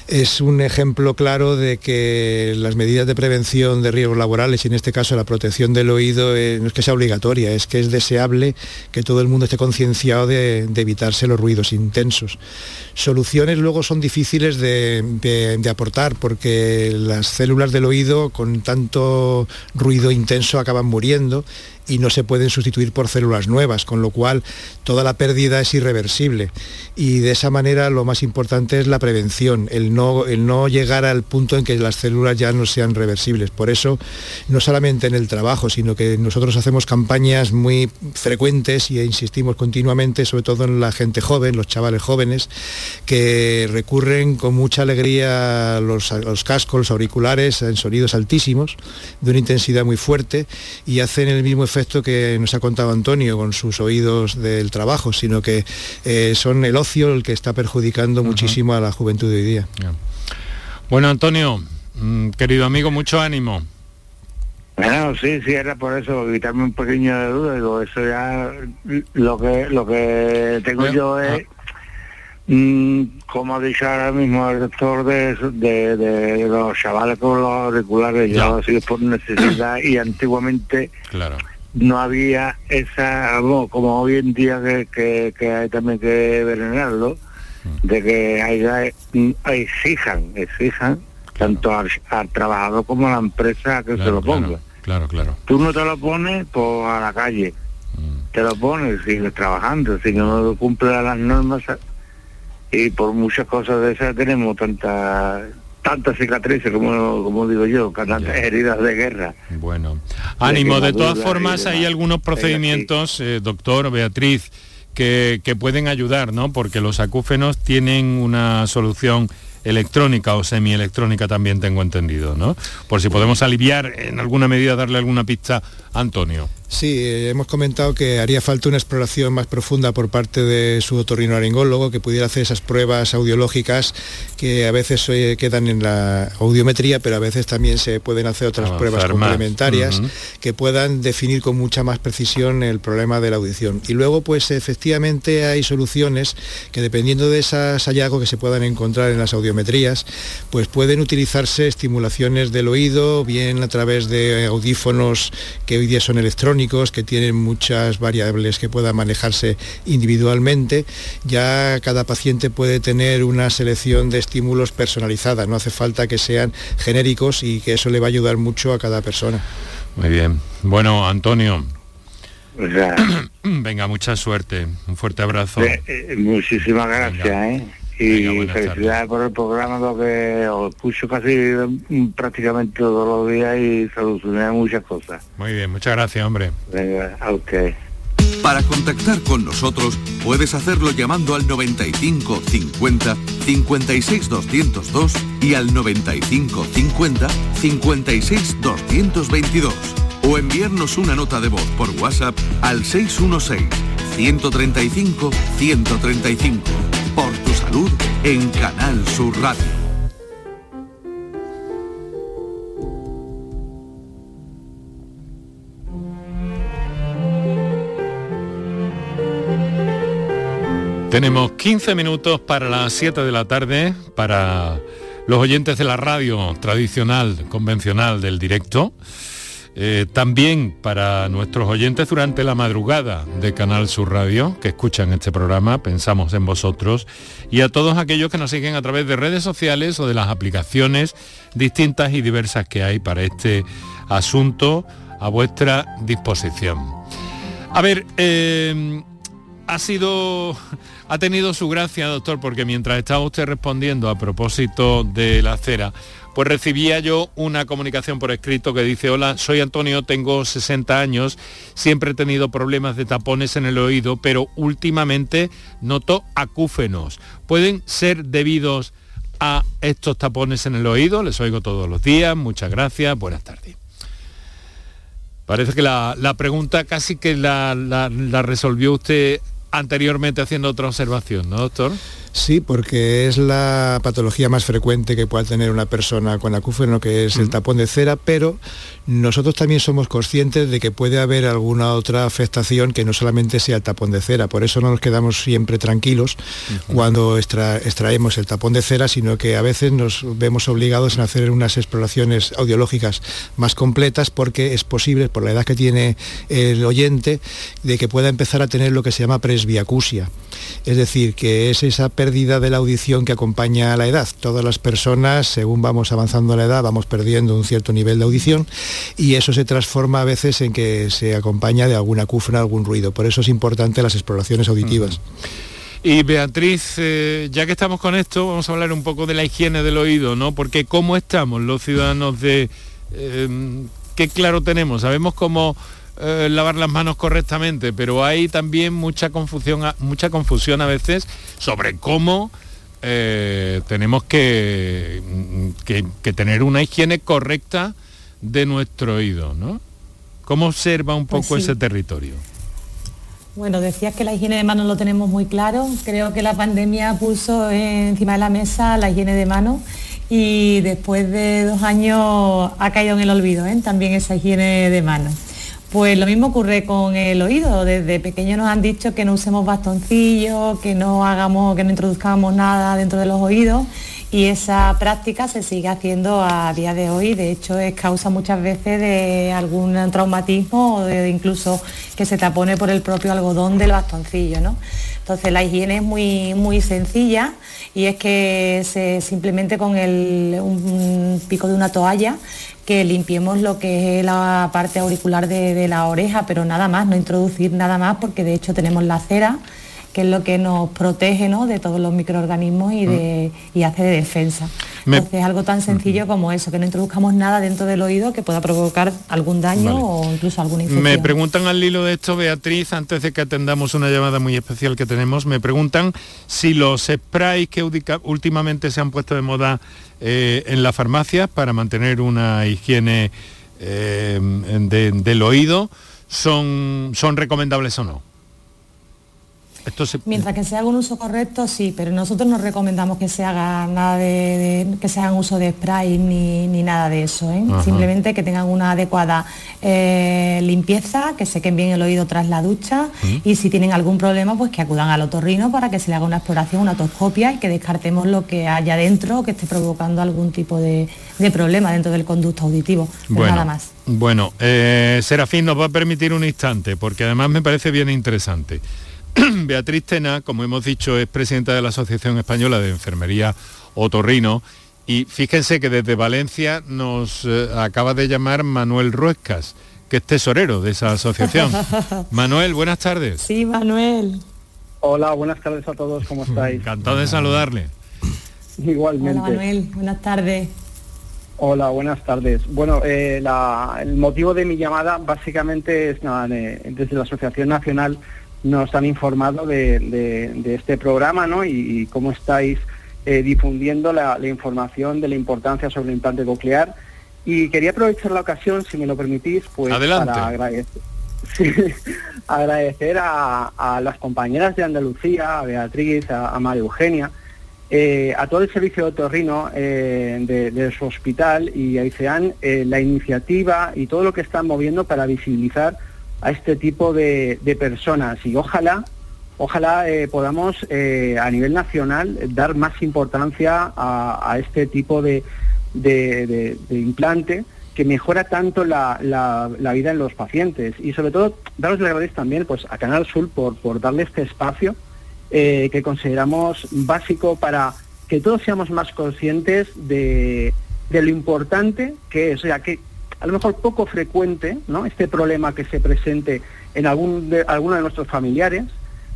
Es un ejemplo claro de que las medidas de prevención de riesgos laborales, y en este caso la protección del oído, eh, no es que sea obligatoria, es que es deseable que todo el mundo esté concienciado de evitarse los ruidos intensos. Soluciones luego son difíciles de, aportar porque las células del oído con tanto ruido intenso acaban muriendo y no se pueden sustituir por células nuevas, con lo cual toda la pérdida es irreversible. Y de esa manera lo más importante es la prevención, el no, el no llegar al punto en que las células ya no sean reversibles. Por eso, no solamente en el trabajo, sino que nosotros hacemos campañas muy frecuentes y insistimos continuamente, sobre todo en la gente joven, los chavales jóvenes, que recurren con mucha alegría a los, los cascos, los auriculares, en sonidos altísimos, de una intensidad muy fuerte, y hacen el mismo efecto que nos ha contado Antonio con sus oídos del trabajo, sino que eh, son el ocio el que está perjudicando muchísimo a la juventud de hoy día. Bueno, Antonio, mm, querido amigo, mucho ánimo. Bueno, sí, sí, era por eso, quitarme un pequeño de duda, digo, eso ya lo que lo que tengo yo es, mm, como ha dicho ahora mismo el doctor de, de, de los chavales con los auriculares, yo ha sido por necesidad y antiguamente Claro. No había esa, bueno, como hoy en día que, que, que hay también que venerarlo, de que haya, mm, exijan, exijan tanto al, al trabajador como a la empresa que se lo ponga. Claro, claro. Tú no te lo pones pues a la calle, te lo pones, sigues trabajando, si no cumple las normas y por muchas cosas de esas tenemos tantas tantas cicatrices como, como digo yo, tantas heridas de guerra. Bueno, ánimo. De todas formas, hay algunos procedimientos, eh, doctor Beatriz, que, que pueden ayudar, ¿no? Porque los acúfenos tienen una solución electrónica o semielectrónica también tengo entendido, ¿no? Por si podemos aliviar en alguna medida, darle alguna pista Antonio. Sí, eh, hemos comentado que haría falta una exploración más profunda por parte de su otorrinolaringólogo que pudiera hacer esas pruebas audiológicas que a veces eh, quedan en la audiometría, pero a veces también se pueden hacer otras Avanzar pruebas complementarias que puedan definir con mucha más precisión el problema de la audición. Y luego, pues efectivamente hay soluciones que dependiendo de esos hallazgos que se puedan encontrar en las audiometrías, pues pueden utilizarse estimulaciones del oído, bien a través de audífonos que hoy día son electrónicos, que tienen muchas variables que puedan manejarse individualmente. Ya cada paciente puede tener una selección de estímulos personalizada, no hace falta que sean genéricos y que eso le va a ayudar mucho a cada persona. Muy bien. Bueno, Antonio. Sea, [CLEARS THROAT] Venga, mucha suerte. Un fuerte abrazo. eh, eh, muchísimas gracias, ¿eh? Y felicidades por el programa, lo que os escucho casi mm, prácticamente todos los días y solucioné muchas cosas. Muy bien, muchas gracias, hombre. Venga, a usted. Para contactar con nosotros puedes hacerlo llamando al 95 50 56 202 y al 95 50 56 222 o enviarnos una nota de voz por WhatsApp al 616 135 135. Por tu salud en Canal Sur Radio. Tenemos 15 minutos para las 7 de la tarde para los oyentes de la radio tradicional, convencional del directo, eh, también para nuestros oyentes durante la madrugada de Canal Sur Radio, que escuchan este programa, pensamos en vosotros, y a todos aquellos que nos siguen a través de redes sociales o de las aplicaciones distintas y diversas que hay para este asunto a vuestra disposición. A ver, eh, ha sido ha tenido su gracia, doctor, porque mientras estaba usted respondiendo a propósito de la acera, pues recibía yo una comunicación por escrito que dice, hola, soy Antonio, tengo 60 años, siempre he tenido problemas de tapones en el oído, pero últimamente noto acúfenos. ¿Pueden ser debidos a estos tapones en el oído? Les oigo todos los días, muchas gracias, buenas tardes. Parece que la, pregunta casi que la, la resolvió usted anteriormente haciendo otra observación, ¿no, doctor? Sí, porque es la patología más frecuente que pueda tener una persona con acúfeno, que es el tapón de cera, pero nosotros también somos conscientes de que puede haber alguna otra afectación que no solamente sea el tapón de cera. Por eso no nos quedamos siempre tranquilos cuando extraemos el tapón de cera, sino que a veces nos vemos obligados a hacer unas exploraciones audiológicas más completas porque es posible, por la edad que tiene el oyente, de que pueda empezar a tener lo que se llama presbiacusia. Es decir, que es esa pérdida de la audición que acompaña a la edad. Todas las personas, según vamos avanzando la edad, vamos perdiendo un cierto nivel de audición y eso se transforma a veces en que se acompaña de alguna cufra, algún ruido. Por eso es importante las exploraciones auditivas. Y Beatriz, eh, ya que estamos con esto, vamos a hablar un poco de la higiene del oído, ¿no? Porque ¿cómo estamos los ciudadanos de... Eh, ¿Qué claro tenemos? Sabemos cómo eh, lavar las manos correctamente, pero hay también mucha confusión, mucha confusión a veces sobre cómo eh, tenemos que, que, tener una higiene correcta de nuestro oído, ¿no? ¿Cómo observa un pues poco ese territorio? Bueno, decías que la higiene de manos lo tenemos muy claro. Creo que la pandemia puso encima de la mesa la higiene de manos y después de dos años ha caído en el olvido ¿eh? también esa higiene de manos. Pues lo mismo ocurre con el oído. Desde pequeños nos han dicho que no usemos bastoncillos, que no hagamos, que no introduzcamos nada dentro de los oídos y esa práctica se sigue haciendo a día de hoy. De hecho, es causa muchas veces de algún traumatismo o de incluso que se tapone por el propio algodón del bastoncillo. ¿no? Entonces la higiene es muy, muy sencilla y es que simplemente con el, un pico de una toalla que limpiemos lo que es la parte auricular de, la oreja, pero nada más, no introducir nada más porque de hecho tenemos la cera que es lo que nos protege de todos los microorganismos y, de, mm. hace de defensa. Entonces, algo tan sencillo como eso, que no introduzcamos nada dentro del oído que pueda provocar algún daño o incluso alguna infección. Me preguntan al hilo de esto, Beatriz, antes de que atendamos una llamada muy especial que tenemos, me preguntan si los sprays que últimamente se han puesto de moda eh, en las farmacias para mantener una higiene eh, del oído son, son recomendables o no. Mientras que se haga un uso correcto, sí, pero nosotros no recomendamos que se haga nada de, que se hagan uso de spray ni, nada de eso. ¿eh? Simplemente que tengan una adecuada eh, limpieza, que sequen bien el oído tras la ducha y si tienen algún problema, pues que acudan al otorrino para que se le haga una exploración, una otoscopia y que descartemos lo que haya dentro que esté provocando algún tipo de, problema dentro del conducto auditivo. nada más. Bueno, eh, Serafín nos va a permitir un instante, porque además me parece bien interesante. [CLEARS THROAT] Beatriz Tena, como hemos dicho, es presidenta de la Asociación Española de Enfermería Otorrino y fíjense que desde Valencia nos eh, acaba de llamar Manuel Ruescas, que es tesorero de esa asociación. [LAUGHS] Manuel, buenas tardes. Sí, Manuel. Hola, buenas tardes a todos, ¿cómo estáis? Encantado de saludarle. [CLEARS THROAT] Igualmente. Hola, Manuel, buenas tardes. Hola, buenas tardes. Bueno, eh, el motivo de mi llamada básicamente es nada, desde la Asociación Nacional nos han informado de, este programa ¿no? y, cómo estáis eh, difundiendo la, información de la importancia sobre el implante coclear. Y quería aprovechar la ocasión, si me lo permitís, pues para agradecer, [LAUGHS] agradecer a, las compañeras de Andalucía, a Beatriz, a, María Eugenia, eh, a todo el servicio de otorrino eh, de, su hospital y a ICEAN la iniciativa y todo lo que están moviendo para visibilizar a este tipo de, personas. Y ojalá ojalá eh, podamos eh, a nivel nacional dar más importancia a, este tipo de, implante que mejora tanto la, vida en los pacientes. Y sobre todo daros las gracias también pues a Canal Sur por, por darle este espacio eh, que consideramos básico para que todos seamos más conscientes de, de lo importante que es, o sea, que a lo mejor poco frecuente, ¿no? Este problema que se presente en algún de, alguno de nuestros familiares,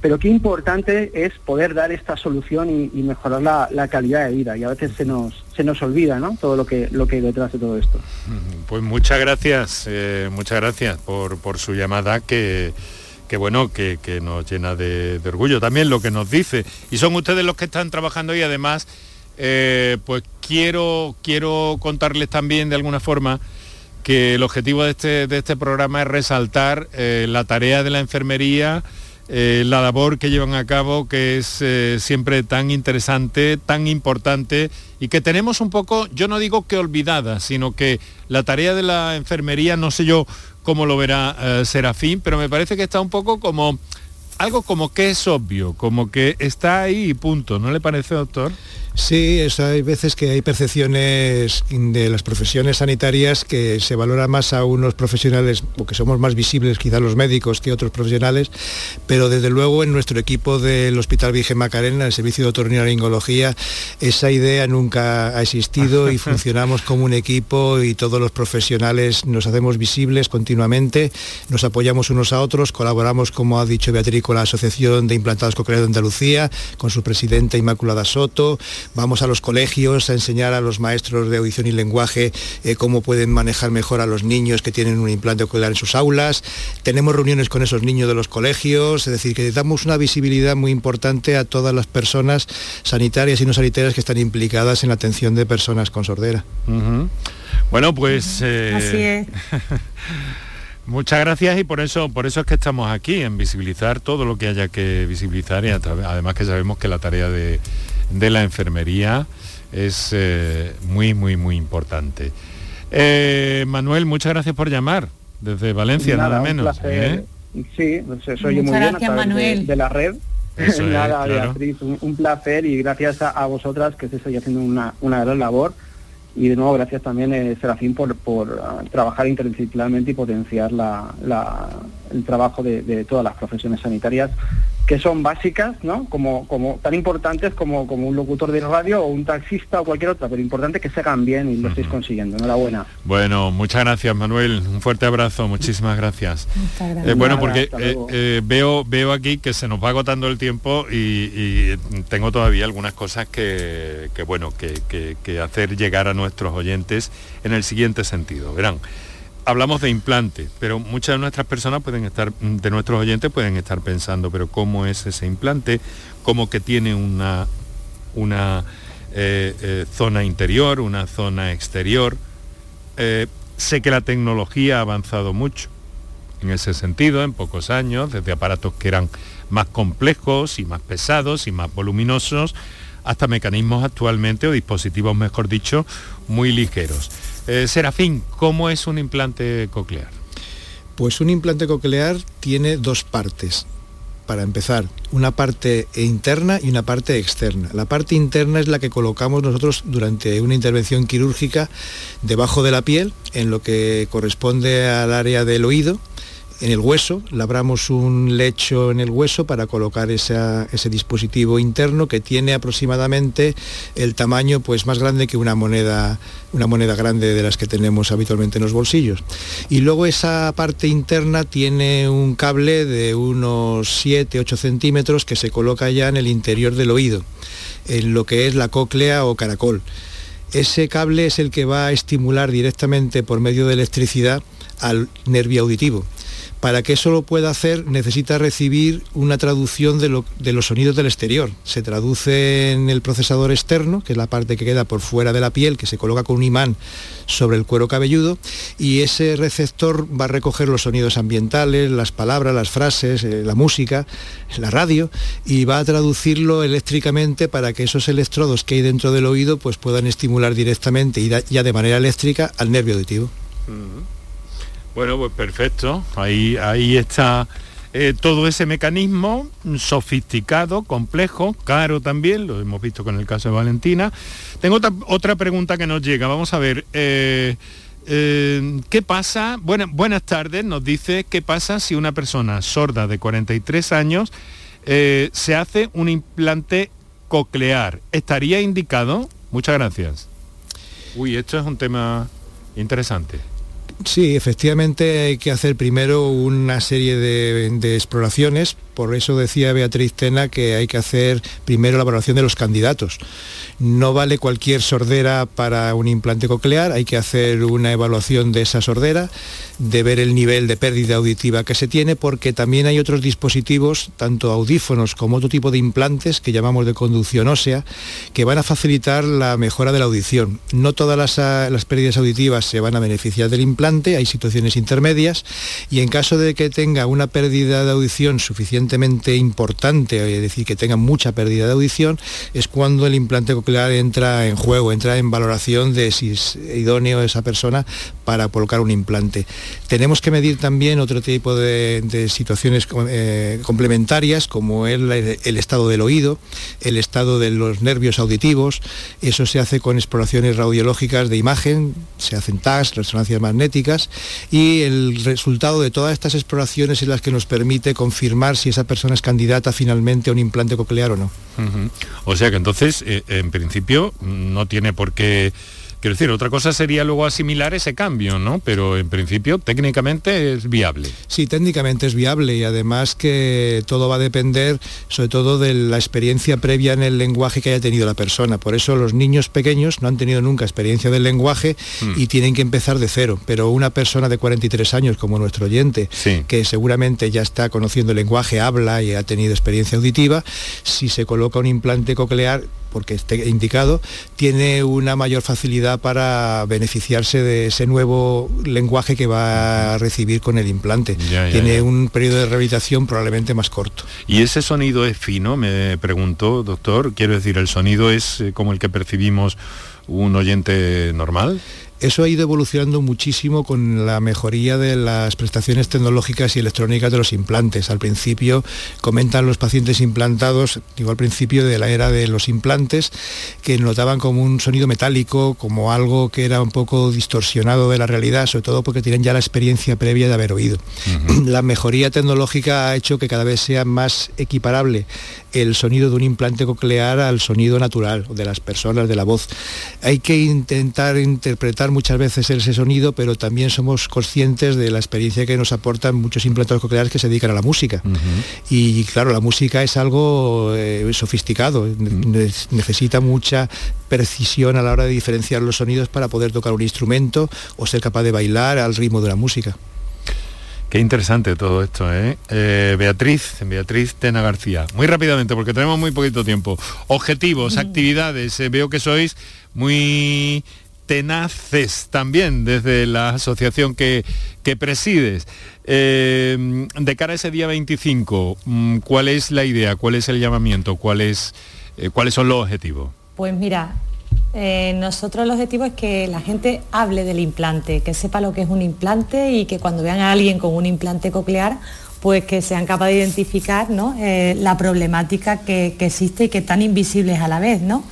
pero qué importante es poder dar esta solución y, mejorar la, calidad de vida. Y a veces se nos, se nos olvida ¿no? todo lo que, lo que hay detrás de todo esto. Pues muchas gracias, eh, muchas gracias por, su llamada que, que bueno, que, nos llena de, orgullo también lo que nos dice. Y son ustedes los que están trabajando y además, eh, pues quiero, quiero contarles también de alguna forma que el objetivo de este, de este programa es resaltar eh, la tarea de la enfermería, eh, la labor que llevan a cabo, que es eh, siempre tan interesante, tan importante y que tenemos un poco, yo no digo que olvidada, sino que la tarea de la enfermería, no sé yo cómo lo verá Serafín, pero me parece que está un poco como algo como que es obvio, como que está ahí y punto, ¿no le parece, doctor? Sí, hay veces que hay percepciones de las profesiones sanitarias que se valora más a unos profesionales, o que somos más visibles quizás los médicos que otros profesionales, pero desde luego en nuestro equipo del Hospital Virgen Macarena, el Servicio de Otorrinolaringología, esa idea nunca ha existido y [LAUGHS] funcionamos como un equipo y todos los profesionales nos hacemos visibles continuamente, nos apoyamos unos a otros, colaboramos, como ha dicho Beatriz, con la Asociación de Implantados Cocleares de Andalucía, con su presidenta Inmaculada Soto, vamos a los colegios a enseñar a los maestros de audición y lenguaje eh, cómo pueden manejar mejor a los niños que tienen un implante ocular en sus aulas. Tenemos reuniones con esos niños de los colegios, es decir, que damos una visibilidad muy importante a todas las personas sanitarias y no sanitarias que están implicadas en la atención de personas con sordera. Bueno, pues... Eh, Así es. [LAUGHS] Muchas gracias y por eso, por eso es que estamos aquí, en visibilizar todo lo que haya que visibilizar y además que sabemos que la tarea de, de la enfermería es eh, muy, muy, muy importante. Eh, Manuel, muchas gracias por llamar desde Valencia, nada, menos. ¿eh? Sí, soy muy bien a Manuel. De, la red. [LAUGHS] nada, Beatriz, un, placer y gracias a, vosotras que estáis haciendo una, una gran labor y de nuevo gracias también eh, Serafín por, por ah, trabajar interdisciplinarmente y potenciar la, el trabajo de, todas las profesiones sanitarias que son básicas, ¿no? Como, como tan importantes como, como un locutor de radio o un taxista o cualquier otra, pero importante que se hagan bien y lo estéis consiguiendo. Enhorabuena. Bueno, muchas gracias Manuel, un fuerte abrazo, muchísimas gracias. Eh, bueno, porque eh, veo, veo aquí que se nos va agotando el tiempo y, tengo todavía algunas cosas que, bueno, que, que hacer llegar a nuestros oyentes en el siguiente sentido. Verán, hablamos de implante, pero muchas de nuestras personas pueden estar, de nuestros oyentes pueden estar pensando, pero ¿cómo es ese implante? ¿Cómo que tiene una, una eh, eh, zona interior, una zona exterior? Eh, sé que la tecnología ha avanzado mucho en ese sentido en pocos años, desde aparatos que eran más complejos y más pesados y más voluminosos, hasta mecanismos actualmente, o dispositivos, mejor dicho, muy ligeros. Eh, Serafín, ¿cómo es un implante coclear? Pues un implante coclear tiene dos partes. Para empezar, una parte interna y una parte externa. La parte interna es la que colocamos nosotros durante una intervención quirúrgica debajo de la piel, en lo que corresponde al área del oído, en el hueso, labramos un lecho en el hueso para colocar ese dispositivo interno que tiene aproximadamente el tamaño pues, más grande que una moneda, una moneda grande de las que tenemos habitualmente en los bolsillos. Y luego esa parte interna tiene un cable de unos 7-8 centímetros que se coloca ya en el interior del oído, en lo que es la cóclea o caracol. Ese cable es el que va a estimular directamente por medio de electricidad al nervio auditivo para que eso lo pueda hacer necesita recibir una traducción de, los sonidos del exterior. Se traduce en el procesador externo, que es la parte que queda por fuera de la piel, que se coloca con un imán sobre el cuero cabelludo, y ese receptor va a recoger los sonidos ambientales, las palabras, las frases, eh, la música, la radio, y va a traducirlo eléctricamente para que esos electrodos que hay dentro del oído pues puedan estimular directamente y ya de manera eléctrica al nervio auditivo. Bueno, pues perfecto. Ahí, ahí está eh, todo ese mecanismo sofisticado, complejo, caro también, lo hemos visto con el caso de Valentina. Tengo otra, pregunta que nos llega, vamos a ver. Eh, eh, ¿Qué pasa? buenas tardes, nos dice, ¿qué pasa si una persona sorda de 43 años se hace un implante coclear? ¿Estaría indicado? Muchas gracias. Uy, esto es un tema interesante. Sí, efectivamente hay que hacer primero una serie de, exploraciones, por eso decía Beatriz Tena que hay que hacer primero la valoración de los candidatos. No vale cualquier sordera para un implante coclear, hay que hacer una evaluación de esa sordera, de ver el nivel de pérdida auditiva que se tiene, porque también hay otros dispositivos, tanto audífonos como otro tipo de implantes que llamamos de conducción ósea, que van a facilitar la mejora de la audición. No todas las, las pérdidas auditivas se van a beneficiar del implante, hay situaciones intermedias y en caso de que tenga una pérdida de audición suficientemente importante, es decir, que tenga mucha pérdida de audición, es cuando el implante coclear entra en juego, entra en valoración de si es idóneo esa persona para colocar un implante. Tenemos que medir también otro tipo de, situaciones eh, complementarias como el, estado del oído, el estado de los nervios auditivos, eso se hace con exploraciones radiológicas de imagen, se hacen TAS, resonancias magnéticas, y el resultado de todas estas exploraciones es las que nos permite confirmar si esa persona es candidata finalmente a un implante coclear o no. O sea que entonces, eh, en principio, no tiene por qué Quiero decir, otra cosa sería luego asimilar ese cambio, ¿no? Pero en principio técnicamente es viable. Sí, técnicamente es viable y además que todo va a depender sobre todo de la experiencia previa en el lenguaje que haya tenido la persona. Por eso los niños pequeños no han tenido nunca experiencia del lenguaje hmm. y tienen que empezar de cero. Pero una persona de 43 años como nuestro oyente, que seguramente ya está conociendo el lenguaje, habla y ha tenido experiencia auditiva, si se coloca un implante coclear porque esté indicado, tiene una mayor facilidad para beneficiarse de ese nuevo lenguaje que va a recibir con el implante. tiene un periodo de rehabilitación probablemente más corto. ¿Y ese sonido es fino? Me preguntó, doctor. Quiero decir, ¿el sonido es eh, como el que percibimos un oyente normal? Eso ha ido evolucionando muchísimo con la mejoría de las prestaciones tecnológicas y electrónicas de los implantes. Al principio comentan los pacientes implantados, digo al principio de la era de los implantes, que notaban como un sonido metálico, como algo que era un poco distorsionado de la realidad, sobre todo porque tienen ya la experiencia previa de haber oído. La mejoría tecnológica ha hecho que cada vez sea más equiparable el sonido de un implante coclear al sonido natural de las personas, de la voz. Hay que intentar interpretar muchas veces ese sonido, pero también somos conscientes de la experiencia que nos aportan muchos implantes cocleares que se dedican a la música. Y claro, la música es algo eh, sofisticado, necesita mucha precisión a la hora de diferenciar los sonidos para poder tocar un instrumento o ser capaz de bailar al ritmo de la música. Qué interesante todo esto, ¿eh? ¿eh? Beatriz, Beatriz Tena García. Muy rápidamente, porque tenemos muy poquito tiempo. Objetivos, actividades, eh, veo que sois muy tenaces también desde la asociación que, que presides. Eh, de cara a ese día 25, mm, ¿cuál es la idea? ¿Cuál es el llamamiento? ¿Cuál es, ¿Cuáles son los objetivos? Pues mira, eh, nosotros el objetivo es que la gente hable del implante, que sepa lo que es un implante y que cuando vean a alguien con un implante coclear, pues que sean capaces de identificar eh, la problemática que, existe y que tan invisibles a la vez. ¿no?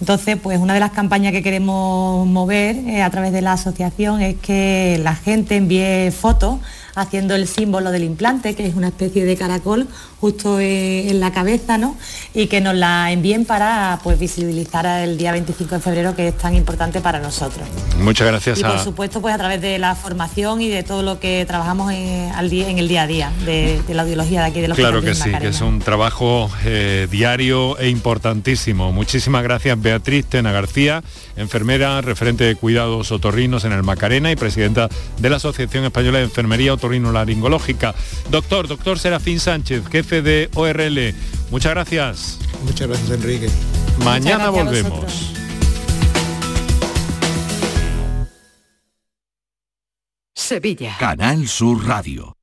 Entonces, pues una de las campañas que queremos mover eh, a través de la asociación es que la gente envíe fotos haciendo el símbolo del implante, que es una especie de caracol justo en la cabeza, ¿no? Y que nos la envíen para pues, visibilizar el día 25 de febrero, que es tan importante para nosotros. Muchas gracias. Y por supuesto, pues a través de la formación y de todo lo que trabajamos en, al día, en el día a día de, la audiología de aquí de los Claro que sí, que es un trabajo eh, diario e importantísimo. Muchísimas gracias, Beatriz Tena García, enfermera, referente de cuidados otorrinos en el Macarena y presidenta de la Asociación Española de Enfermería Otorrino-Laringológica. Doctor, doctor Serafín Sánchez, jefe de ORL. Muchas gracias. Muchas gracias, Enrique. Mañana volvemos. Sevilla. Canal Sur Radio.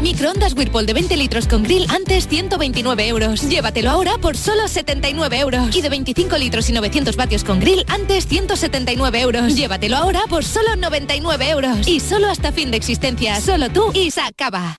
Microondas Whirlpool de 20 litros con grill antes 129 euros. Llévatelo ahora por solo 79 euros. Y de 25 litros y 900 vatios con grill antes 179 euros. Llévatelo ahora por solo 99 euros. Y solo hasta fin de existencia. Solo tú y Sacaba.